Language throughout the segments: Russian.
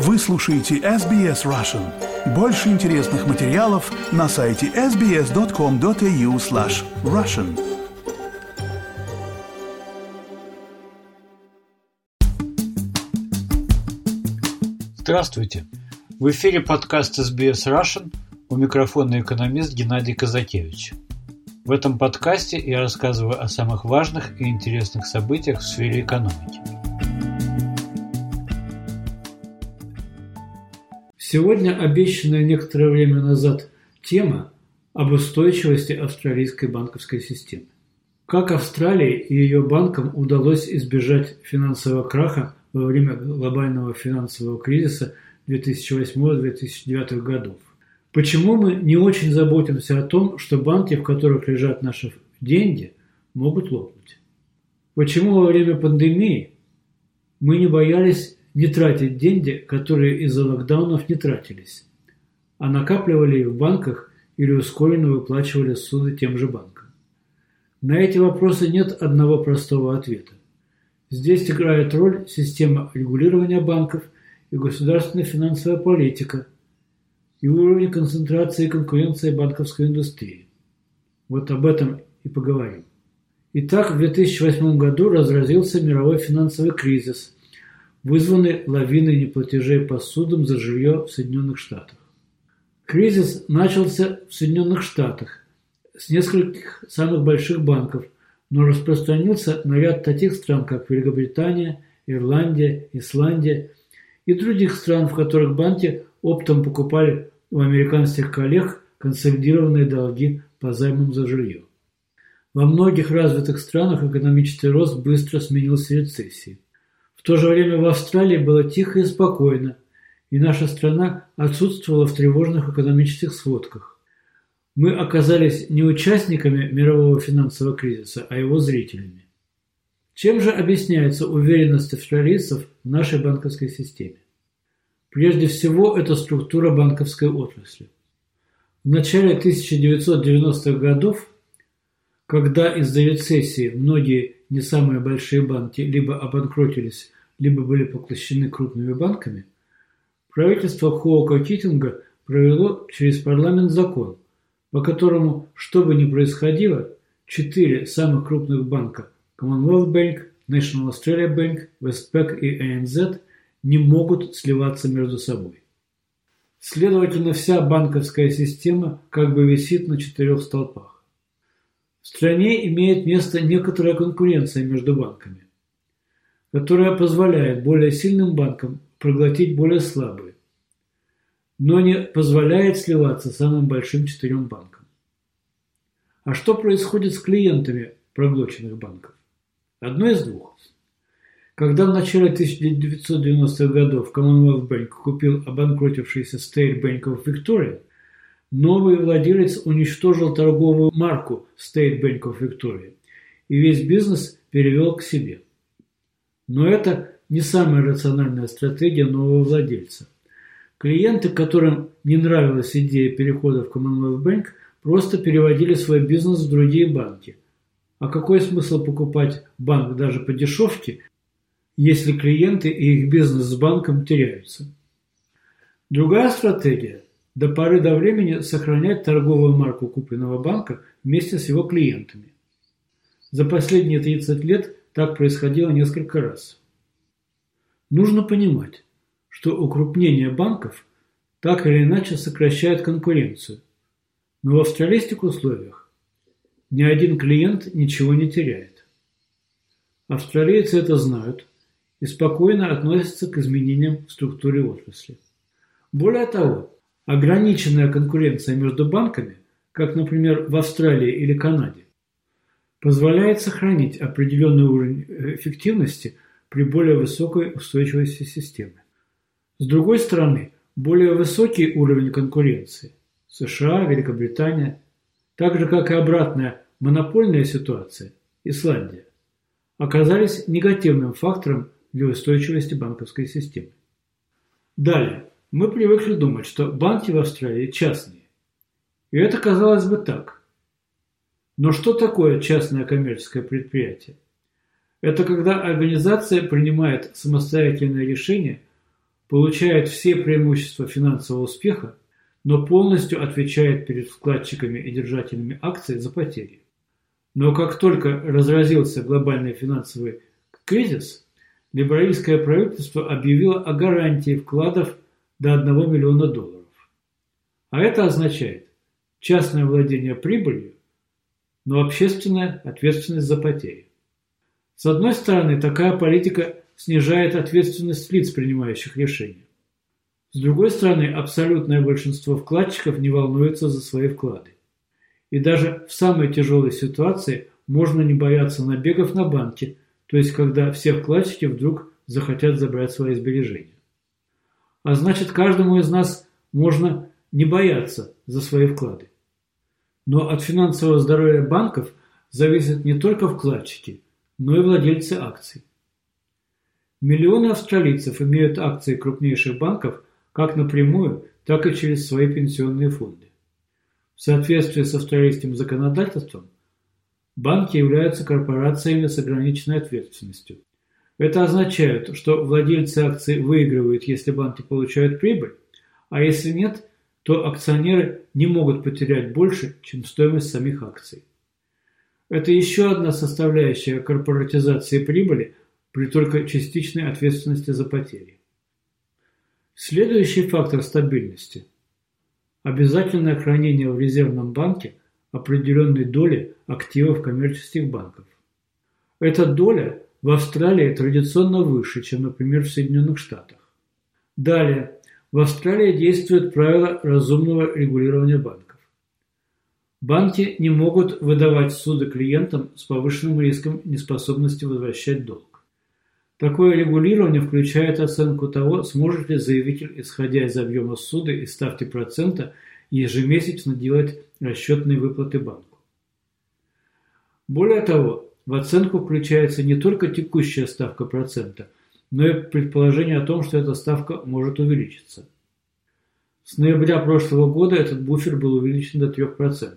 Вы слушаете SBS Russian. Больше интересных материалов на сайте sbs.com.au slash russian. Здравствуйте! В эфире подкаст SBS Russian. У микрофона экономист Геннадий Казакевич. В этом подкасте я рассказываю о самых важных и интересных событиях в сфере экономики. Сегодня обещанная некоторое время назад тема об устойчивости австралийской банковской системы. Как Австралии и ее банкам удалось избежать финансового краха во время глобального финансового кризиса 2008-2009 годов? Почему мы не очень заботимся о том, что банки, в которых лежат наши деньги, могут лопнуть? Почему во время пандемии мы не боялись не тратить деньги, которые из-за локдаунов не тратились, а накапливали их в банках или ускоренно выплачивали суды тем же банкам? На эти вопросы нет одного простого ответа. Здесь играет роль система регулирования банков и государственная финансовая политика и уровень концентрации и конкуренции банковской индустрии. Вот об этом и поговорим. Итак, в 2008 году разразился мировой финансовый кризис, вызванный лавиной неплатежей по судам за жилье в Соединенных Штатах. Кризис начался в Соединенных Штатах с нескольких самых больших банков, но распространился на ряд таких стран, как Великобритания, Ирландия, Исландия и других стран, в которых банки оптом покупали у американских коллег консолидированные долги по займам за жилье. Во многих развитых странах экономический рост быстро сменился рецессией. В то же время в Австралии было тихо и спокойно, и наша страна отсутствовала в тревожных экономических сводках. Мы оказались не участниками мирового финансового кризиса, а его зрителями. Чем же объясняется уверенность австралийцев в нашей банковской системе? Прежде всего, это структура банковской отрасли. В начале 1990-х годов, когда из-за рецессии многие не самые большие банки либо обанкротились, либо были поглощены крупными банками, правительство Хоука Китинга провело через парламент закон, по которому, что бы ни происходило, четыре самых крупных банка – Commonwealth Bank, National Australia Bank, Westpac и ANZ – не могут сливаться между собой. Следовательно, вся банковская система как бы висит на четырех столпах. В стране имеет место некоторая конкуренция между банками, которая позволяет более сильным банкам проглотить более слабые, но не позволяет сливаться самым большим четырем банкам. А что происходит с клиентами проглоченных банков? Одно из двух. Когда в начале 1990-х годов Commonwealth Bank купил обанкротившийся State Bank of Victoria, Новый владелец уничтожил торговую марку State Bank of Victoria и весь бизнес перевел к себе. Но это не самая рациональная стратегия нового владельца. Клиенты, которым не нравилась идея перехода в Commonwealth Bank, просто переводили свой бизнес в другие банки. А какой смысл покупать банк даже по дешевке, если клиенты и их бизнес с банком теряются? Другая стратегия до поры до времени сохранять торговую марку купленного банка вместе с его клиентами. За последние 30 лет так происходило несколько раз. Нужно понимать, что укрупнение банков так или иначе сокращает конкуренцию, но в австралийских условиях ни один клиент ничего не теряет. Австралийцы это знают и спокойно относятся к изменениям в структуре отрасли. Более того, Ограниченная конкуренция между банками, как, например, в Австралии или Канаде, позволяет сохранить определенный уровень эффективности при более высокой устойчивости системы. С другой стороны, более высокий уровень конкуренции США, Великобритания, так же как и обратная монопольная ситуация Исландия, оказались негативным фактором для устойчивости банковской системы. Далее. Мы привыкли думать, что банки в Австралии частные. И это казалось бы так. Но что такое частное коммерческое предприятие? Это когда организация принимает самостоятельное решение получает все преимущества финансового успеха, но полностью отвечает перед вкладчиками и держателями акций за потери. Но как только разразился глобальный финансовый кризис, либеральское правительство объявило о гарантии вкладов до 1 миллиона долларов. А это означает частное владение прибылью, но общественная ответственность за потери. С одной стороны, такая политика снижает ответственность лиц, принимающих решения. С другой стороны, абсолютное большинство вкладчиков не волнуется за свои вклады. И даже в самой тяжелой ситуации можно не бояться набегов на банки, то есть когда все вкладчики вдруг захотят забрать свои сбережения. А значит, каждому из нас можно не бояться за свои вклады. Но от финансового здоровья банков зависят не только вкладчики, но и владельцы акций. Миллионы австралийцев имеют акции крупнейших банков как напрямую, так и через свои пенсионные фонды. В соответствии с австралийским законодательством, банки являются корпорациями с ограниченной ответственностью. Это означает, что владельцы акций выигрывают, если банки получают прибыль, а если нет, то акционеры не могут потерять больше, чем стоимость самих акций. Это еще одна составляющая корпоратизации прибыли при только частичной ответственности за потери. Следующий фактор стабильности – обязательное хранение в резервном банке определенной доли активов коммерческих банков. Эта доля в Австралии традиционно выше, чем, например, в Соединенных Штатах. Далее, в Австралии действует правило разумного регулирования банков. Банки не могут выдавать суды клиентам с повышенным риском неспособности возвращать долг. Такое регулирование включает оценку того, сможет ли заявитель, исходя из объема суда и ставки процента, ежемесячно делать расчетные выплаты банку. Более того, в оценку включается не только текущая ставка процента, но и предположение о том, что эта ставка может увеличиться. С ноября прошлого года этот буфер был увеличен до 3%.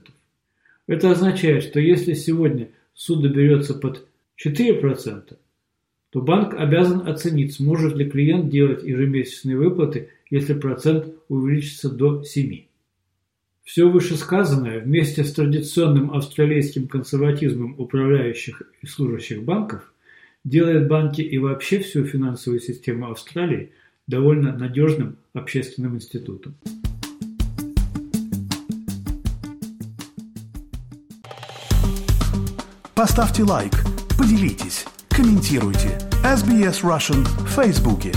Это означает, что если сегодня суд доберется под 4%, то банк обязан оценить, сможет ли клиент делать ежемесячные выплаты, если процент увеличится до 7%. Все вышесказанное вместе с традиционным австралийским консерватизмом управляющих и служащих банков делает банки и вообще всю финансовую систему Австралии довольно надежным общественным институтом. Поставьте лайк, поделитесь, комментируйте. SBS Russian в Фейсбуке.